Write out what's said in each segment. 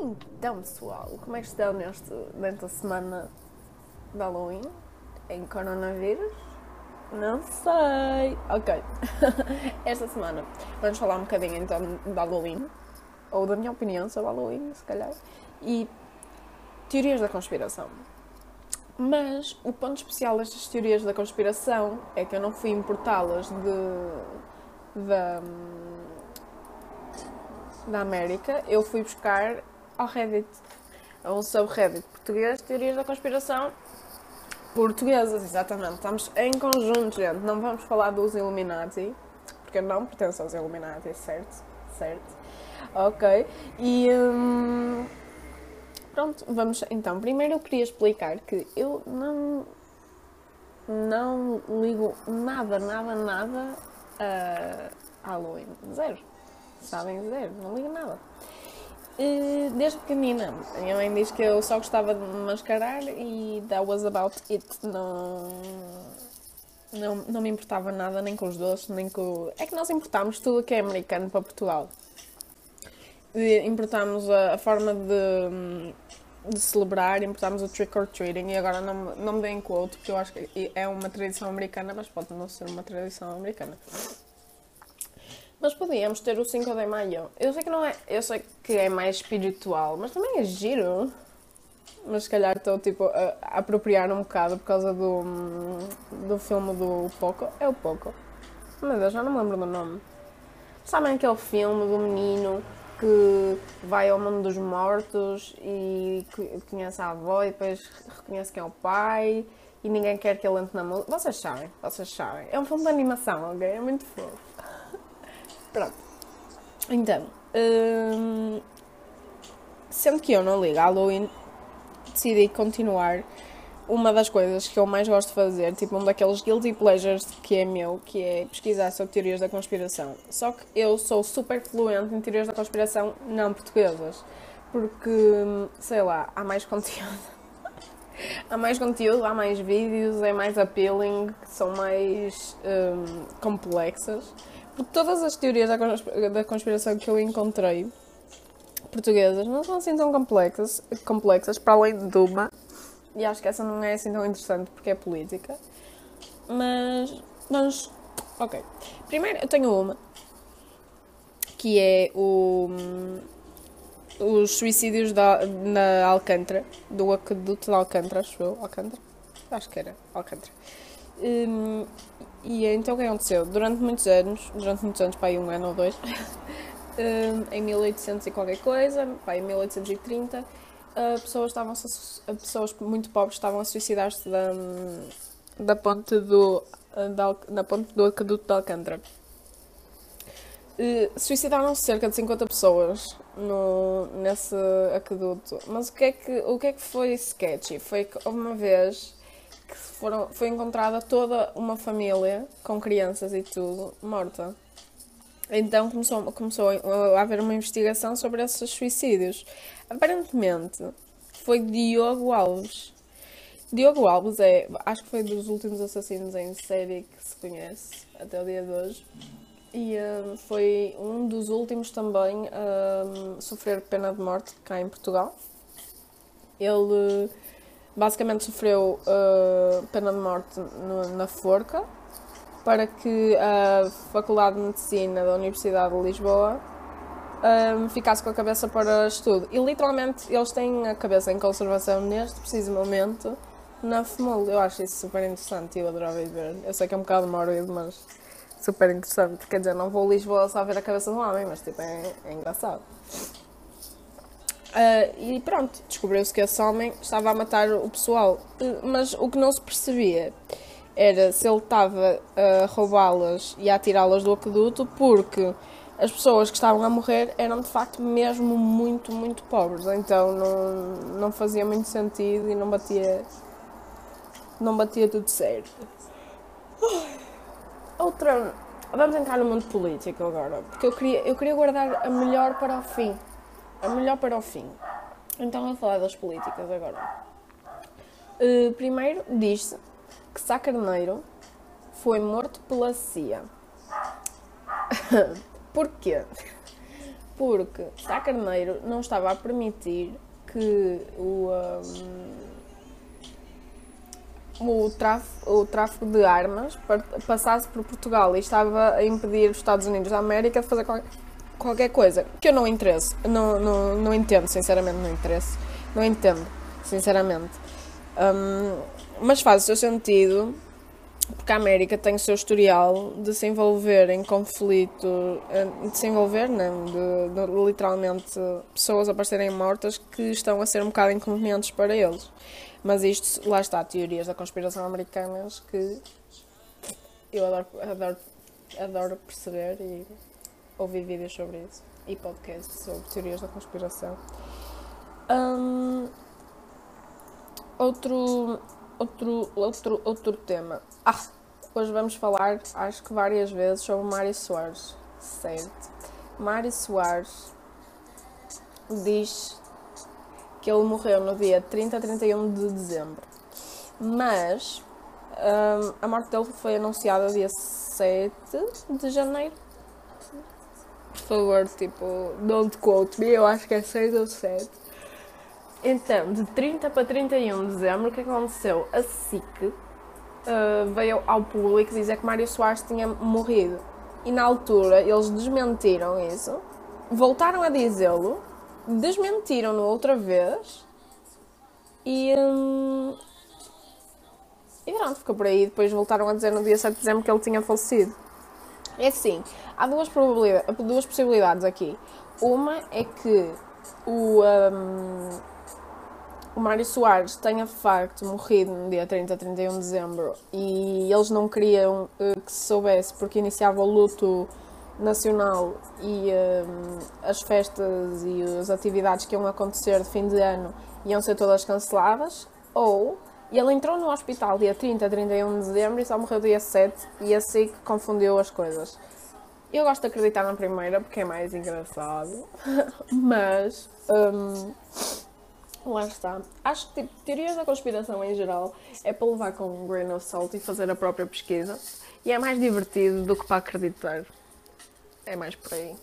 Então, pessoal, como é que estão neste, nesta semana de Halloween? Em coronavírus? Não sei. Ok. Esta semana vamos falar um bocadinho então de Halloween, ou da minha opinião sobre Halloween, se calhar, e teorias da conspiração. Mas o ponto especial destas teorias da conspiração é que eu não fui importá-las de, da, da América, eu fui buscar ao Reddit, a um subreddit português, teorias da conspiração portuguesas, exatamente. Estamos em conjunto, gente. Não vamos falar dos Illuminati, porque eu não pertenço aos Illuminati, certo? Certo. Ok. E. Hum, pronto, vamos então. Primeiro eu queria explicar que eu não. Não ligo nada, nada, nada a Halloween. Zero. Sabem? Zero. Não ligo nada. Desde pequenina, a minha mãe diz que eu só gostava de me mascarar e that was about it. Não, não, não me importava nada, nem com os doces, nem com. É que nós importámos tudo que é americano para Portugal. Importámos a, a forma de, de, celebrar, importámos o trick or treating e agora não, não me deem quote, porque eu acho que é uma tradição americana, mas pode não ser uma tradição americana. Mas podíamos ter o 5 de maio. Eu sei que não é. Eu sei que é mais espiritual, mas também é giro. Mas se calhar estou tipo a, apropriar um bocado por causa do, do filme do Poco. É o Poco. Meu Deus, já não me lembro do nome. Sabem aquele filme do menino que vai ao mundo dos mortos e conhece a avó e depois reconhece quem é o pai e ninguém quer que ele entre na música. Vocês sabem, vocês sabem. É um filme de animação, ok? É muito fofo. Pronto. Então, hum, sendo que eu não ligo a Halloween, decidi continuar uma das coisas que eu mais gosto de fazer, tipo um daqueles guilty pleasures que é meu, que é pesquisar sobre teorias da conspiração. Só que eu sou super fluente em teorias da conspiração não portuguesas, porque, sei lá, há mais conteúdo. há mais conteúdo, há mais vídeos, é mais appealing, são mais um, complexas. Todas as teorias da conspiração que eu encontrei portuguesas não são assim tão complexas, complexas para além de uma. E acho que essa não é assim tão interessante porque é política. Mas vamos. Ok. Primeiro eu tenho uma que é o, os suicídios da, na Alcântara, do aqueduto de Alcântara, acho eu. Alcântara? Acho que era Alcântara. Um, e então o que aconteceu? Durante muitos anos, durante muitos anos, pai, um ano ou dois, em 1800 e qualquer coisa, pai, em 1830, pessoas, estavam pessoas muito pobres estavam a suicidar-se da, da ponte do da, da ponte do aqueduto de Alcântara. Suicidaram-se cerca de 50 pessoas no, nesse aqueduto. Mas o que, é que, o que é que foi sketchy? Foi que uma vez que foram, foi encontrada toda uma família, com crianças e tudo, morta. Então começou, começou a haver uma investigação sobre esses suicídios. Aparentemente foi Diogo Alves. Diogo Alves é, acho que foi dos últimos assassinos em série que se conhece até o dia de hoje. E uh, foi um dos últimos também a uh, sofrer pena de morte cá em Portugal. Ele basicamente sofreu uh, pena de morte no, na forca para que a Faculdade de Medicina da Universidade de Lisboa um, ficasse com a cabeça para estudo. E literalmente eles têm a cabeça em conservação neste preciso momento na FMUL. Eu acho isso super interessante e eu adorava ver. Eu sei que é um bocado mórbido, mas super interessante. Quer dizer, não vou a Lisboa só ver a cabeça de um homem, mas tipo, é, é engraçado. Uh, e pronto, descobriu-se que esse homem estava a matar o pessoal. Mas o que não se percebia era se ele estava a roubá-las e a atirá-las do aqueduto, porque as pessoas que estavam a morrer eram de facto mesmo muito, muito pobres. Então não, não fazia muito sentido e não batia. Não batia tudo certo. Outra. Vamos entrar no mundo político agora, porque eu queria, eu queria guardar a melhor para o fim a melhor para o fim. Então vou falar das políticas agora. Uh, primeiro diz-se que Sá Carneiro foi morto pela CIA. Porquê? porque Sá Carneiro não estava a permitir que o, um, o, tráfico, o tráfico de armas passasse por Portugal e estava a impedir os Estados Unidos da América de fazer qualquer, qualquer coisa que eu não interesse, não, não, não entendo, sinceramente não interesse, não entendo, sinceramente. Um, mas faz o seu sentido porque a América tem o seu historial de se envolver em conflito, eh, de se envolver, não, de, de literalmente pessoas aparecerem mortas que estão a ser um bocado inconvenientes para eles. Mas isto, lá está, teorias da conspiração americanas que eu adoro, adoro, adoro perceber e ouvir vídeos sobre isso e podcasts sobre teorias da conspiração. Um, outro outro, outro, outro tema. Ah, hoje vamos falar, acho que várias vezes, sobre Mário Soares. Certo. Mário Soares diz que ele morreu no dia 30 a 31 de dezembro. Mas um, a morte dele foi anunciada dia 7 de janeiro. Favor, tipo, don't quote me, eu acho que é 6 ou 7. Então, de 30 para 31 de dezembro, o que aconteceu? A SIC uh, veio ao público dizer que Mário Soares tinha morrido. E na altura eles desmentiram isso, voltaram a dizê-lo, desmentiram-no outra vez e. Um, e pronto, ficou por aí. Depois voltaram a dizer no dia 7 de dezembro que ele tinha falecido. É assim, há duas, probabilidades, duas possibilidades aqui. Uma é que o. Um, o Mário Soares tenha de facto morrido no dia 30 a 31 de dezembro e eles não queriam uh, que se soubesse porque iniciava o luto nacional e uh, as festas e as atividades que iam acontecer de fim de ano iam ser todas canceladas, ou ele entrou no hospital dia 30 a 31 de dezembro e só morreu dia 7 e assim que confundiu as coisas. Eu gosto de acreditar na primeira porque é mais engraçado, mas um, Lá está. Acho que tipo, teorias da conspiração em geral é para levar com um grain of salt e fazer a própria pesquisa. E é mais divertido do que para acreditar. É mais por aí.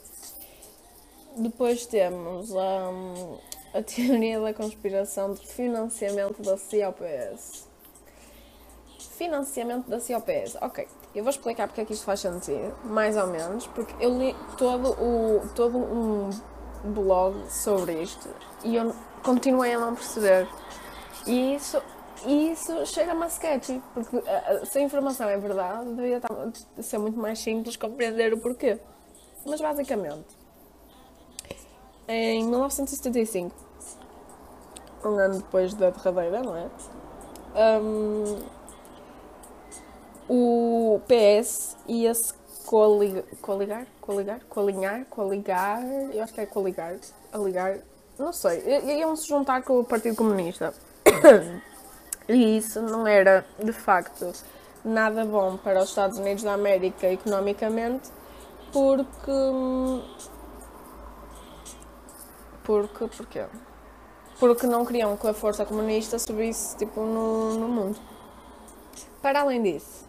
Depois temos um, a teoria da conspiração de financiamento da COPS. Financiamento da COPS. Ok, eu vou explicar porque é que isto faz sentido, mais ou menos, porque eu li todo, o, todo um blog sobre isto e eu continuei a não perceber. E isso, isso chega-me a sketchy, porque eh, eh, se a informação é verdade, deveria ser muito mais simples compreender o porquê. Mas basicamente, em 1975, um ano depois da derradeira, não é? Um, o PS ia-se coligar, coligar, coligar, colinhar, coligar, eu acho que é coligar, aligar não sei, iam se juntar com o Partido Comunista. e isso não era, de facto, nada bom para os Estados Unidos da América economicamente, porque. Porque. Porquê? Porque não queriam que a força comunista subisse tipo, no, no mundo. Para além disso,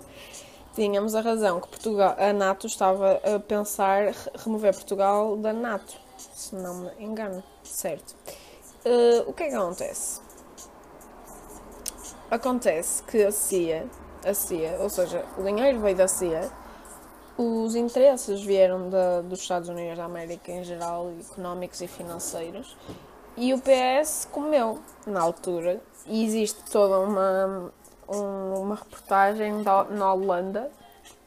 tínhamos a razão que Portugal, a NATO estava a pensar remover Portugal da NATO, se não me engano. Certo. Uh, o que é que acontece? Acontece que a CIA, a CIA, ou seja, o dinheiro veio da CIA, os interesses vieram da, dos Estados Unidos da América em geral, económicos e financeiros, e o PS comeu na altura. E existe toda uma, um, uma reportagem da, na Holanda.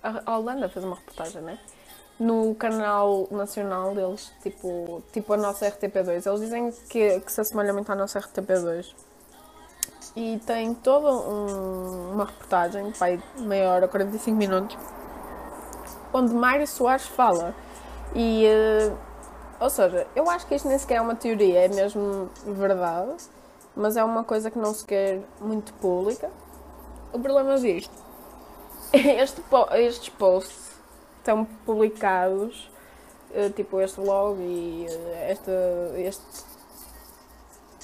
A Holanda fez uma reportagem, né? no canal nacional deles, tipo, tipo a nossa RTP2. Eles dizem que, que se assemelha muito à nossa RTP2. E tem toda um, uma reportagem, vai meia hora, 45 minutos, onde Mário Soares fala. E, uh, ou seja, eu acho que isto nem sequer é uma teoria, é mesmo verdade, mas é uma coisa que não se quer muito pública. O problema disto, este, estes posts estão publicados, uh, tipo este blog e uh, este, este,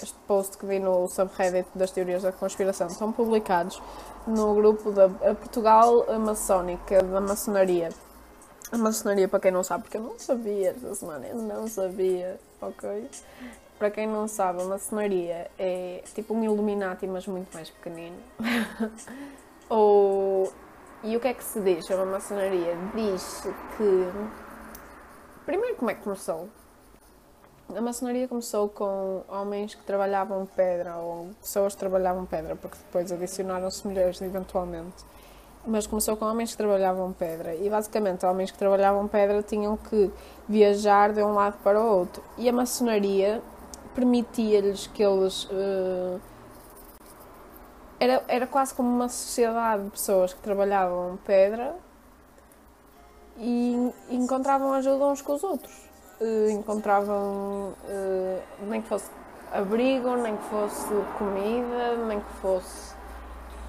este post que vi no subreddit das teorias da conspiração, estão publicados no grupo da Portugal Maçónica, da maçonaria. A maçonaria, para quem não sabe, porque eu não sabia esta semana, eu não sabia, ok? Para quem não sabe, a maçonaria é tipo um Illuminati, mas muito mais pequenino. Ou... E o que é que se diz sobre a maçonaria? Diz que. Primeiro, como é que começou? A maçonaria começou com homens que trabalhavam pedra, ou pessoas que trabalhavam pedra, porque depois adicionaram-se mulheres eventualmente. Mas começou com homens que trabalhavam pedra. E basicamente, homens que trabalhavam pedra tinham que viajar de um lado para o outro. E a maçonaria permitia-lhes que eles. Uh, era, era quase como uma sociedade de pessoas que trabalhavam pedra e encontravam ajuda uns com os outros uh, encontravam uh, nem que fosse abrigo, nem que fosse comida, nem que fosse.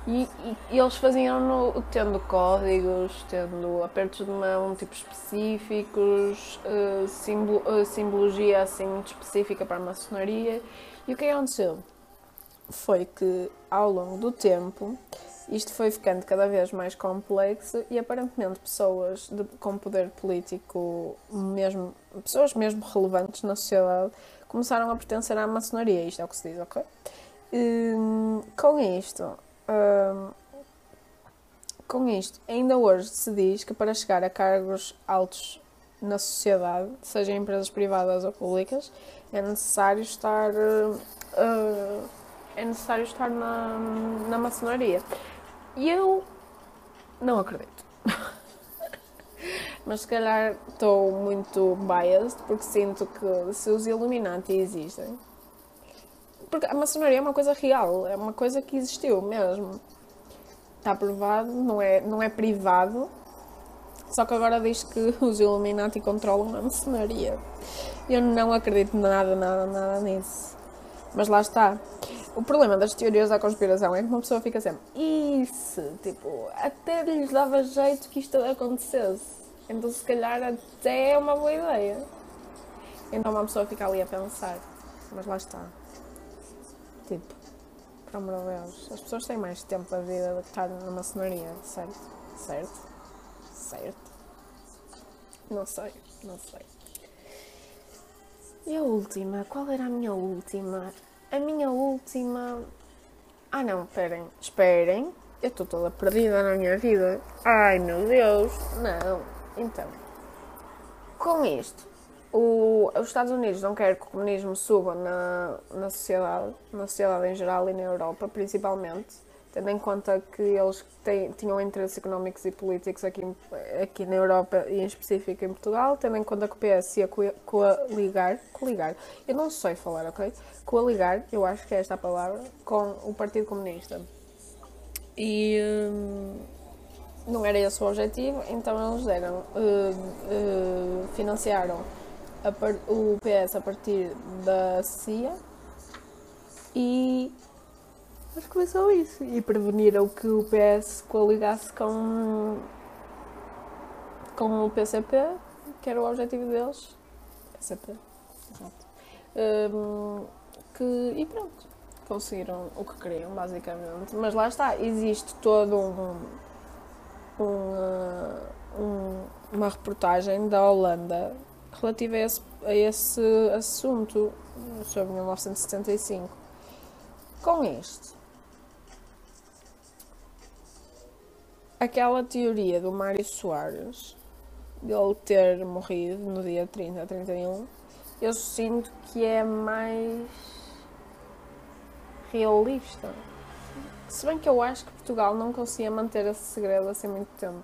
E, e, e eles faziam no, tendo códigos, tendo apertos de mão tipo específicos, uh, simbolo, simbologia assim muito específica para a maçonaria. E o que aconteceu? Foi que ao longo do tempo isto foi ficando cada vez mais complexo e aparentemente pessoas de, com poder político, mesmo, pessoas mesmo relevantes na sociedade, começaram a pertencer à maçonaria. Isto é o que se diz, ok? Hum, com isto, com isto, ainda hoje se diz que para chegar a cargos altos na sociedade, seja em empresas privadas ou públicas, é necessário estar uh, é necessário estar na, na maçonaria. E eu não acredito. Mas se calhar estou muito biased porque sinto que se os Illuminati existem. Porque a maçonaria é uma coisa real, é uma coisa que existiu mesmo. Está provado, não é, não é privado. Só que agora diz que os Illuminati controlam a maçonaria. Eu não acredito nada, nada, nada nisso. Mas lá está. O problema das teorias da conspiração é que uma pessoa fica sempre, isso, tipo, até lhes dava jeito que isto acontecesse. Então, se calhar, até é uma boa ideia. Então, uma pessoa fica ali a pensar, mas lá está. Tipo, por amor de Deus, as pessoas têm mais tempo da vida do que estar na maçonaria, certo? Certo? Certo? Não sei, não sei. E a última? Qual era a minha última? A minha última. Ah não, esperem, esperem. Eu estou toda perdida na minha vida. Ai meu Deus! Não. Então, com isto, o, os Estados Unidos não querem que o comunismo suba na, na sociedade, na sociedade em geral e na Europa principalmente tendo em conta que eles têm, tinham interesses económicos e políticos aqui, aqui na Europa e em específico em Portugal, tendo em conta que o PS ia coligar, coligar, eu não sei falar, ok? Coligar, eu acho que é esta a palavra, com o Partido Comunista. E hum, não era esse o objetivo, então eles deram, uh, uh, financiaram o PS a partir da CIA e Acho que foi isso. E preveniram que o PS coligasse com, com o PCP, que era o objetivo deles. PCP, exato. Um, que, e pronto, conseguiram o que queriam, basicamente. Mas lá está, existe todo um, um, um uma reportagem da Holanda relativa a esse, a esse assunto sobre 1975. Com este, aquela teoria do Mário Soares, dele ter morrido no dia 30 a 31, eu sinto que é mais realista. Se bem que eu acho que Portugal não conseguia manter esse segredo assim muito tempo.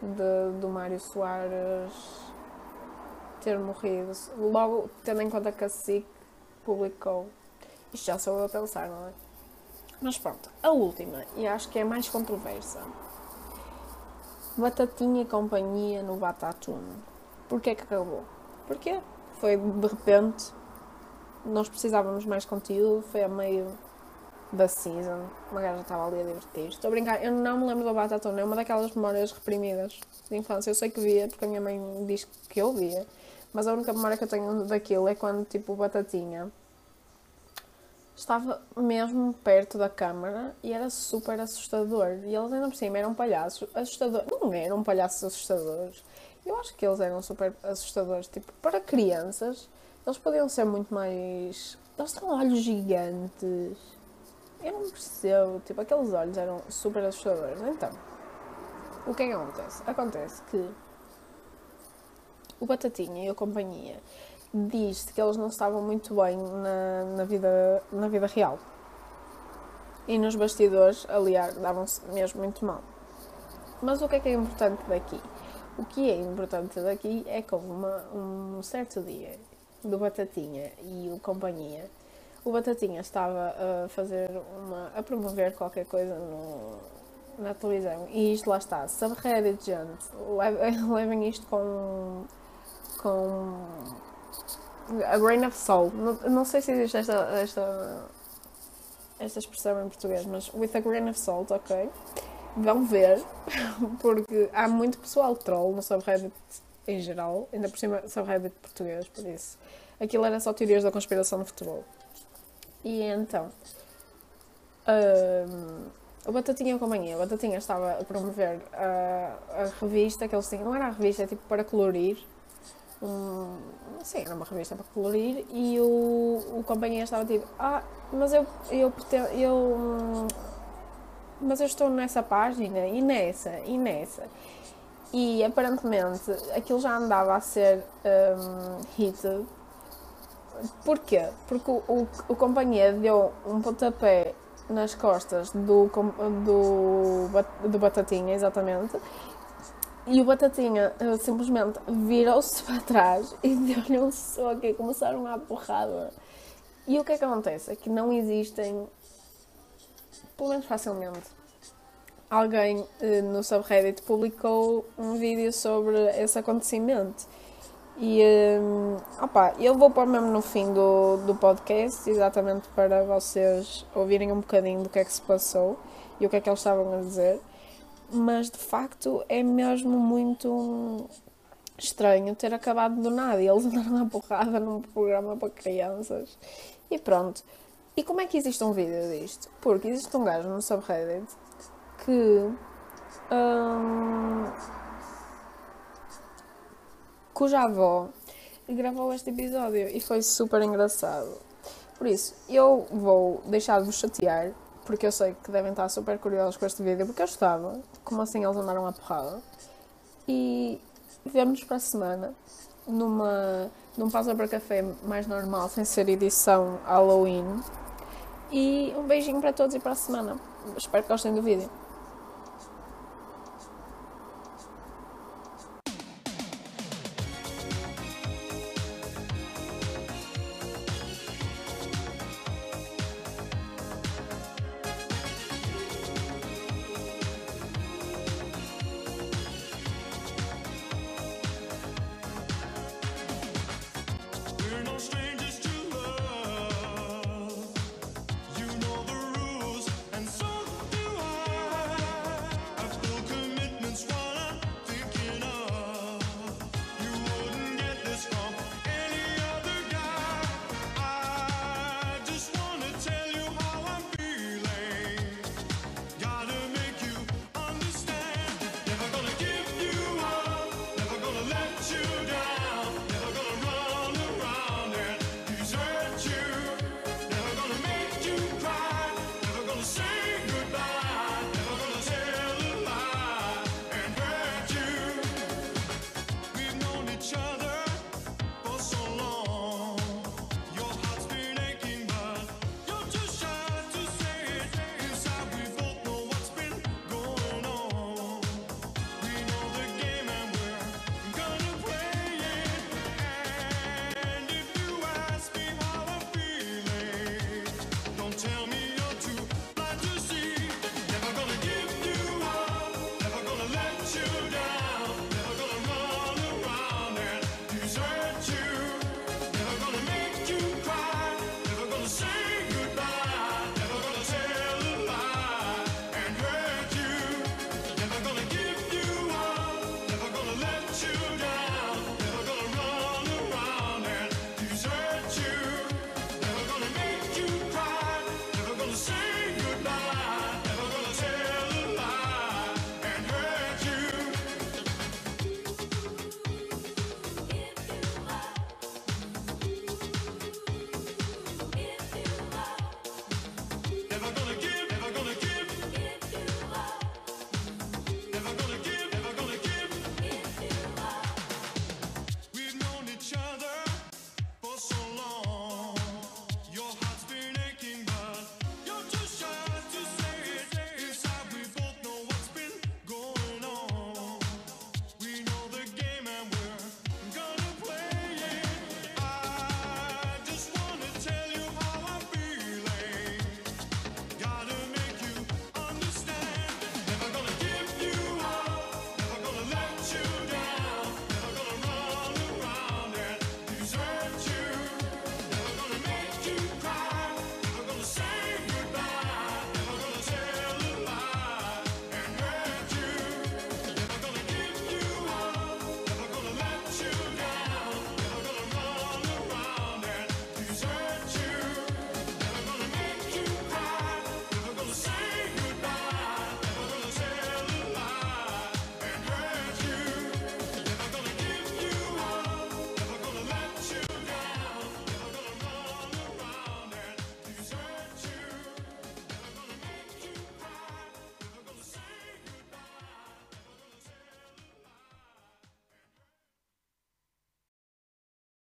De, do Mário Soares ter morrido. Logo, tendo em conta que a SIC publicou. Isto já sou eu a pensar, não é? Mas pronto, a última, e acho que é mais controversa. Batatinha e companhia no Batatune. Porquê que acabou? Porquê? Foi de repente, nós precisávamos mais conteúdo, foi a meio da season, uma gaja estava ali a divertir. Estou a brincar, eu não me lembro do Batatune, é uma daquelas memórias reprimidas de infância. Eu sei que via, porque a minha mãe diz que eu via, mas a única memória que eu tenho daquilo é quando, tipo, Batatinha estava mesmo perto da câmara e era super assustador. E eles ainda por cima eram palhaços assustadores. Não eram palhaços assustadores. Eu acho que eles eram super assustadores. Tipo, para crianças, eles podiam ser muito mais. Eles têm olhos gigantes. Eu não percebo. Tipo, aqueles olhos eram super assustadores. Então, o que é que acontece? Acontece que o Batatinha e a companhia diz que eles não estavam muito bem na, na, vida, na vida real. E nos bastidores, aliás, davam-se mesmo muito mal. Mas o que é que é importante daqui? O que é importante daqui é que uma, um certo dia do Batatinha e o companhia. O Batatinha estava a fazer uma. a promover qualquer coisa no, na televisão. E isto lá está. Subreddit, gente. Levem isto com. Com. a grain of salt. Não, não sei se existe esta, esta. esta expressão em português, mas with a grain of salt, ok? Vão ver, porque há muito pessoal troll no subreddit em geral, ainda por cima subreddit português, por isso. Aquilo era só teorias da conspiração no futebol. E então. Um, o Batatinha Companhia. O Batatinha estava a promover a, a revista que eles tinham. Não era a revista, é tipo para colorir. Um, sim, era uma revista para colorir. E o, o Companhia estava tipo: Ah, mas eu, eu, eu, eu mas eu estou nessa página e nessa e nessa. E aparentemente aquilo já andava a ser um, hit. Porquê? Porque o, o, o companhia deu um pontapé nas costas do, do, do Batatinha, exatamente. E o Batatinha uh, simplesmente virou-se para trás e deu-lhe um soco e começaram a porrada. E o que é que acontece? É que não existem, pelo menos facilmente, alguém uh, no subreddit publicou um vídeo sobre esse acontecimento. E um, opa, eu vou pôr mesmo no fim do, do podcast, exatamente para vocês ouvirem um bocadinho do que é que se passou e o que é que eles estavam a dizer. Mas de facto é mesmo muito estranho ter acabado do nada e eles andaram na porrada num programa para crianças. E pronto. E como é que existe um vídeo disto? Porque existe um gajo no subreddit que. Um, cuja avó gravou este episódio e foi super engraçado. Por isso, eu vou deixar de vos chatear, porque eu sei que devem estar super curiosos com este vídeo, porque eu estava, como assim eles andaram a porrada. E vemos para a semana, numa, num pausa para café mais normal, sem ser edição Halloween. E um beijinho para todos e para a semana. Espero que gostem do vídeo.